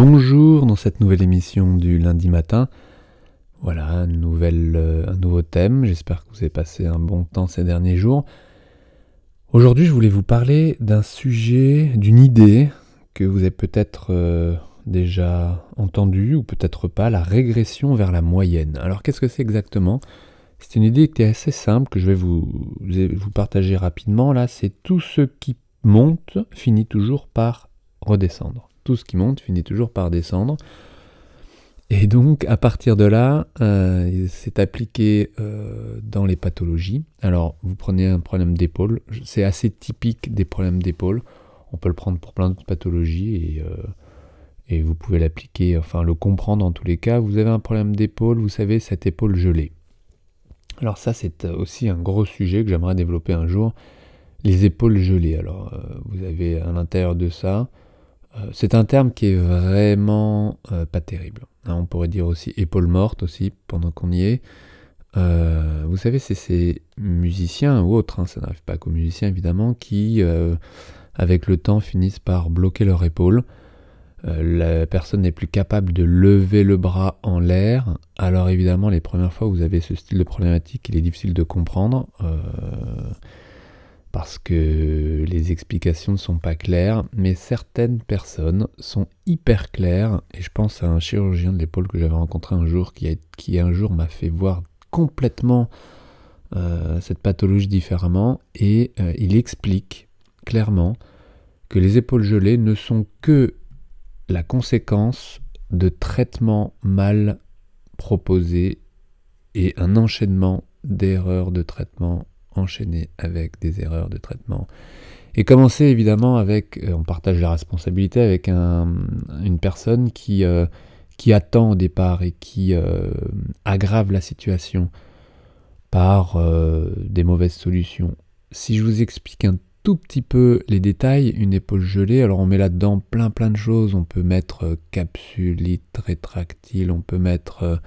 Bonjour dans cette nouvelle émission du lundi matin. Voilà, euh, un nouveau thème. J'espère que vous avez passé un bon temps ces derniers jours. Aujourd'hui, je voulais vous parler d'un sujet, d'une idée que vous avez peut-être euh, déjà entendu ou peut-être pas, la régression vers la moyenne. Alors, qu'est-ce que c'est exactement? C'est une idée qui est assez simple que je vais vous partager rapidement. Là, c'est tout ce qui monte finit toujours par redescendre tout ce qui monte finit toujours par descendre. Et donc, à partir de là, euh, c'est appliqué euh, dans les pathologies. Alors, vous prenez un problème d'épaule, c'est assez typique des problèmes d'épaule. On peut le prendre pour plein d'autres pathologies et, euh, et vous pouvez l'appliquer, enfin le comprendre en tous les cas. Vous avez un problème d'épaule, vous savez, cette épaule gelée. Alors ça, c'est aussi un gros sujet que j'aimerais développer un jour. Les épaules gelées. Alors, vous avez à l'intérieur de ça euh, c'est un terme qui est vraiment euh, pas terrible. Hein, on pourrait dire aussi épaule morte aussi pendant qu'on y est. Euh, vous savez, c'est ces musiciens ou autres, hein, ça n'arrive pas qu'aux musiciens évidemment, qui avec le temps finissent par bloquer leur épaule. la personne n'est plus capable de lever le bras en l'air. Alors évidemment, les premières fois où vous avez ce style de problématique, il est difficile de comprendre parce que les explications ne sont pas claires, mais certaines personnes sont hyper claires, et je pense à un chirurgien de l'épaule que j'avais rencontré un jour, qui, qui un jour m'a fait voir complètement euh, cette pathologie différemment, et euh, il explique clairement que les épaules gelées ne sont que la conséquence de traitements mal proposés et un enchaînement d'erreurs de traitement enchaîner avec des erreurs de traitement. Et commencer évidemment avec, euh, on partage la responsabilité avec une personne qui, euh, qui attend au départ et qui euh, aggrave la situation par des mauvaises solutions. Si je vous explique un tout petit peu les détails, une épaule gelée, alors on met là-dedans plein plein de choses. On peut mettre capsulite rétractile, on peut mettre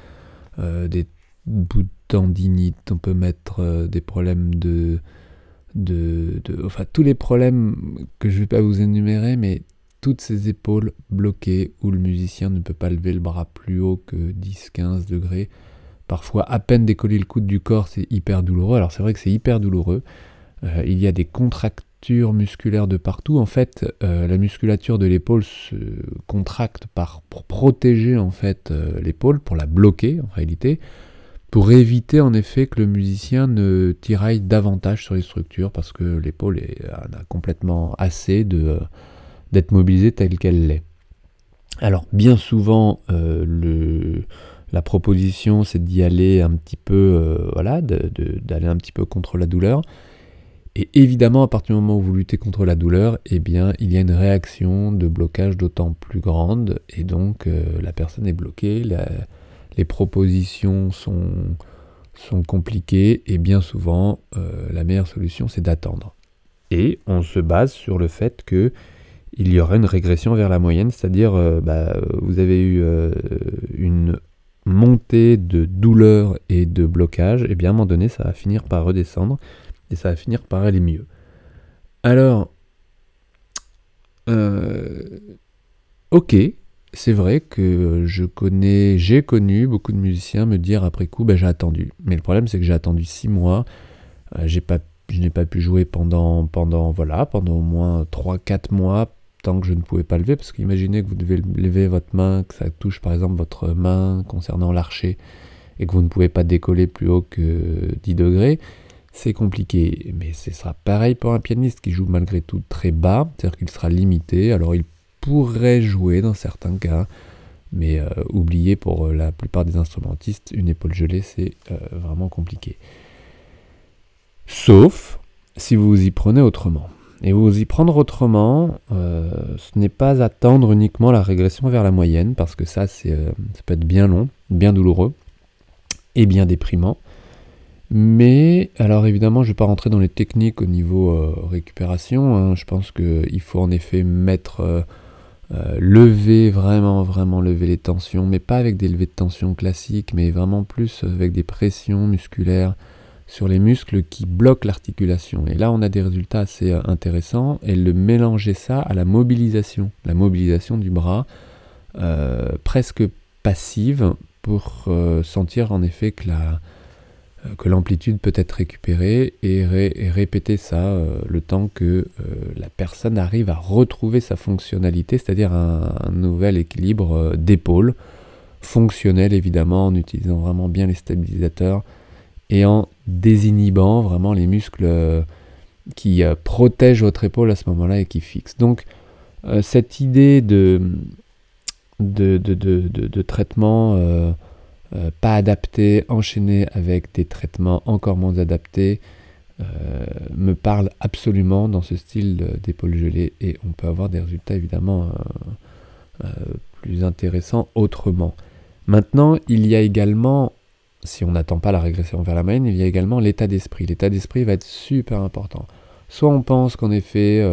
des bouts tendinite, on peut mettre euh, des problèmes de, de, Enfin, tous les problèmes que je ne vais pas vous énumérer, mais toutes ces épaules bloquées où le musicien ne peut pas lever le bras plus haut que 10-15 degrés. Parfois, à peine décoller le coude du corps, c'est hyper douloureux. Alors, c'est vrai que c'est hyper douloureux. Euh, il y a des contractures musculaires de partout. En fait, euh, la musculature de l'épaule se contracte par, pour protéger en fait l'épaule, pour la bloquer en réalité pour éviter en effet que le musicien ne tiraille davantage sur les structures parce que l'épaule en a complètement assez euh, d'être mobilisée telle qu'elle l'est. Alors bien souvent euh, la proposition c'est d'y aller un petit peu euh, voilà d'aller un petit peu contre la douleur et évidemment à partir du moment où vous luttez contre la douleur eh bien il y a une réaction de blocage d'autant plus grande et donc la personne est bloquée les propositions sont, compliquées et bien souvent euh, la meilleure solution c'est d'attendre. Et on se base sur le fait que il y aura une régression vers la moyenne, c'est-à-dire euh, bah, vous avez eu euh, une montée de douleur et de blocage, et bien à un moment donné ça va finir par redescendre et ça va finir par aller mieux. Alors, ok, c'est vrai que je connais, j'ai connu beaucoup de musiciens me dire après coup, ben, j'ai attendu. Mais le problème, c'est que j'ai attendu six mois. Euh, j'ai pas, je n'ai pas pu jouer pendant, pendant, voilà, pendant au moins 3-4 mois, tant que je ne pouvais pas lever. Parce qu'imaginez que vous devez lever votre main, que ça touche par exemple votre main concernant l'archer, et que vous ne pouvez pas décoller plus haut que 10 degrés. C'est compliqué, mais ce sera pareil pour un pianiste qui joue malgré tout très bas, c'est-à-dire qu'il sera limité. Alors il pourrait jouer dans certains cas, mais euh, oubliez pour euh, la plupart des instrumentistes, une épaule gelée, c'est euh, vraiment compliqué. Sauf si vous y prenez autrement. Et vous y prendre autrement, ce n'est pas attendre uniquement la régression vers la moyenne, parce que ça, c'est, ça peut être bien long, bien douloureux et bien déprimant. Mais, alors évidemment, je ne vais pas rentrer dans les techniques au niveau récupération. Hein. Je pense qu'il faut en effet mettre lever vraiment, vraiment lever les tensions, mais pas avec des levées de tension classiques, mais vraiment plus avec des pressions musculaires sur les muscles qui bloquent l'articulation. Et là, on a des résultats assez euh, intéressants, et le mélanger ça à la mobilisation, la mobilisation du bras, presque passive pour sentir en effet que la, que l'amplitude peut être récupérée et, répéter ça le temps que la personne arrive à retrouver sa fonctionnalité, c'est-à-dire un, nouvel équilibre d'épaule, fonctionnel évidemment, en utilisant vraiment bien les stabilisateurs et en désinhibant vraiment les muscles euh, qui euh, protègent votre épaule à ce moment-là et qui fixent. Donc euh, cette idée de, de, de, traitement pas adapté, enchaîné avec des traitements encore moins adaptés, me parle absolument dans ce style d'épaule gelée et on peut avoir des résultats évidemment plus intéressants autrement. Maintenant, il y a également si on n'attend pas la régression vers la moyenne, il y a également l'état d'esprit. L'état d'esprit va être super important. Soit on pense qu'en effet,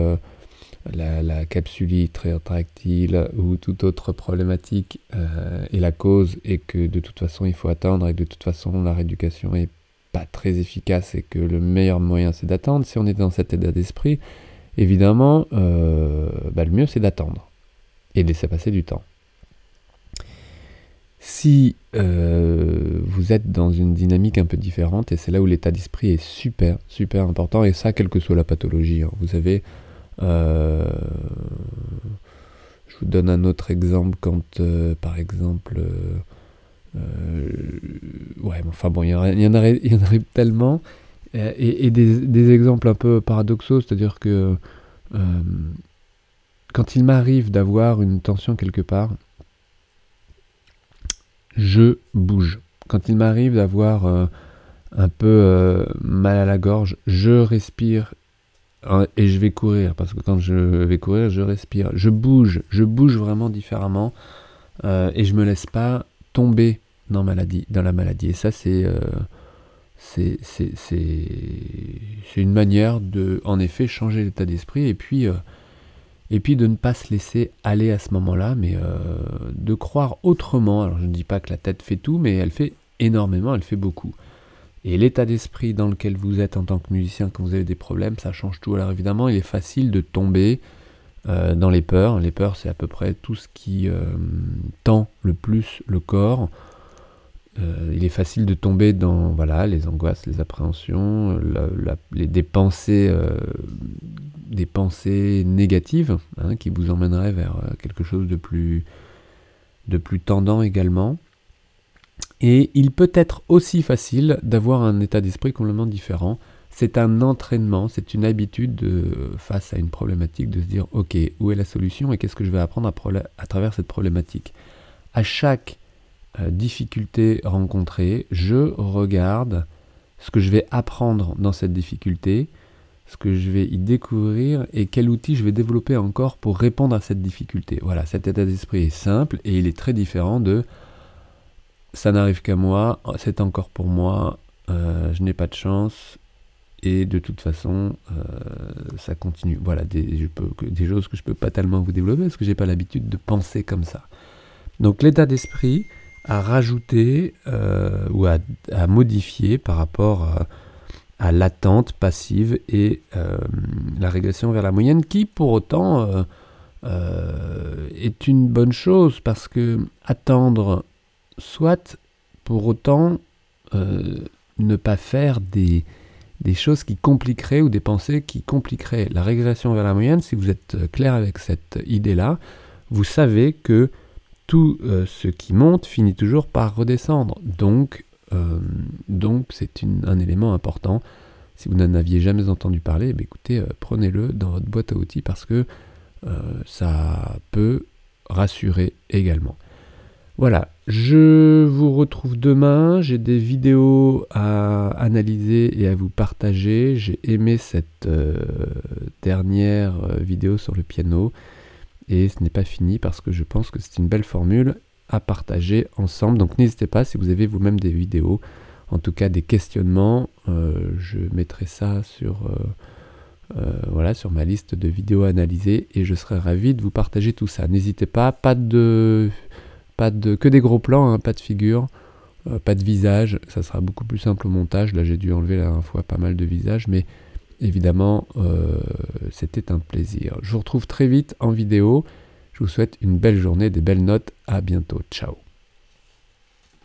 euh, la, capsulite rétractile ou toute autre problématique euh, est la cause et que de toute façon il faut attendre et que de toute façon la rééducation est pas très efficace et que le meilleur moyen c'est d'attendre. Si on est dans cet état d'esprit, évidemment, euh, bah, le mieux c'est d'attendre et de laisser passer du temps. Si euh, vous êtes dans une dynamique un peu différente, et c'est là où l'état d'esprit est super, super important, et ça, quelle que soit la pathologie. Hein. Vous avez... Euh, je vous donne un autre exemple quand, euh, par exemple... ouais, enfin bon, il y, en, y en aurait, tellement. Et, des, exemples un peu paradoxaux, c'est-à-dire que quand il m'arrive d'avoir une tension quelque part, je bouge. Quand il m'arrive d'avoir euh, un peu euh, mal à la gorge, je respire et je vais courir. Parce que quand je vais courir, je respire. Je bouge, je bouge vraiment différemment euh, et je me laisse pas tomber dans, maladie, dans la maladie. Et ça, c'est c'est une manière de, en effet, changer l'état d'esprit et puis et puis de ne pas se laisser aller à ce moment-là, mais euh, de croire autrement. Alors je ne dis pas que la tête fait tout, mais elle fait énormément, elle fait beaucoup. Et l'état d'esprit dans lequel vous êtes en tant que musicien quand vous avez des problèmes, ça change tout. Alors évidemment, il est facile de tomber euh, dans les peurs. Les peurs, c'est à peu près tout ce qui euh, tend le plus le corps. il est facile de tomber dans voilà les angoisses, les appréhensions, les, des pensées des pensées négatives hein, qui vous emmèneraient vers euh, quelque chose de plus, de plus tendant également. Et il peut être aussi facile d'avoir un état d'esprit complètement différent. C'est un entraînement, c'est une habitude de, face à une problématique de se dire ok, où est la solution et qu'est-ce que je vais apprendre à, travers cette problématique? À chaque euh, difficulté rencontrée, je regarde ce que je vais apprendre dans cette difficulté ce que je vais y découvrir et quel outil je vais développer encore pour répondre à cette difficulté. Voilà, cet état d'esprit est simple et il est très différent de ça n'arrive qu'à moi, c'est encore pour moi, euh, je n'ai pas de chance et de toute façon euh, ça continue. Voilà, des, je choses que je ne peux pas tellement vous développer parce que j'ai pas l'habitude de penser comme ça. Donc l'état d'esprit à rajouter euh, ou à, modifier par rapport à l'attente passive et la régression vers la moyenne, qui pour autant est une bonne chose parce que attendre, soit pour autant ne pas faire des, choses qui compliqueraient ou des pensées qui compliqueraient la régression vers la moyenne. Si vous êtes clair avec cette idée-là, vous savez que tout ce qui monte finit toujours par redescendre. Donc, euh, c'est un élément important. Si vous n'en aviez jamais entendu parler, eh écoutez, euh, prenez-le dans votre boîte à outils parce que euh, ça peut rassurer également. Voilà, je vous retrouve demain. J'ai des vidéos à analyser et à vous partager. J'ai aimé cette dernière vidéo sur le piano. Et ce n'est pas fini parce que je pense que c'est une belle formule à partager ensemble. Donc n'hésitez pas si vous avez vous-même des vidéos, en tout cas des questionnements, euh, je mettrai ça sur, euh, euh, sur ma liste de vidéos analysées et je serai ravi de vous partager tout ça. N'hésitez pas, pas de, pas de, que des gros plans, hein, pas de figure, pas de visage, ça sera beaucoup plus simple au montage. Là j'ai dû enlever la dernière fois pas mal de visages, mais évidemment c'était un plaisir. Je vous retrouve très vite en vidéo. Je vous souhaite une belle journée, des belles notes. À bientôt. Ciao.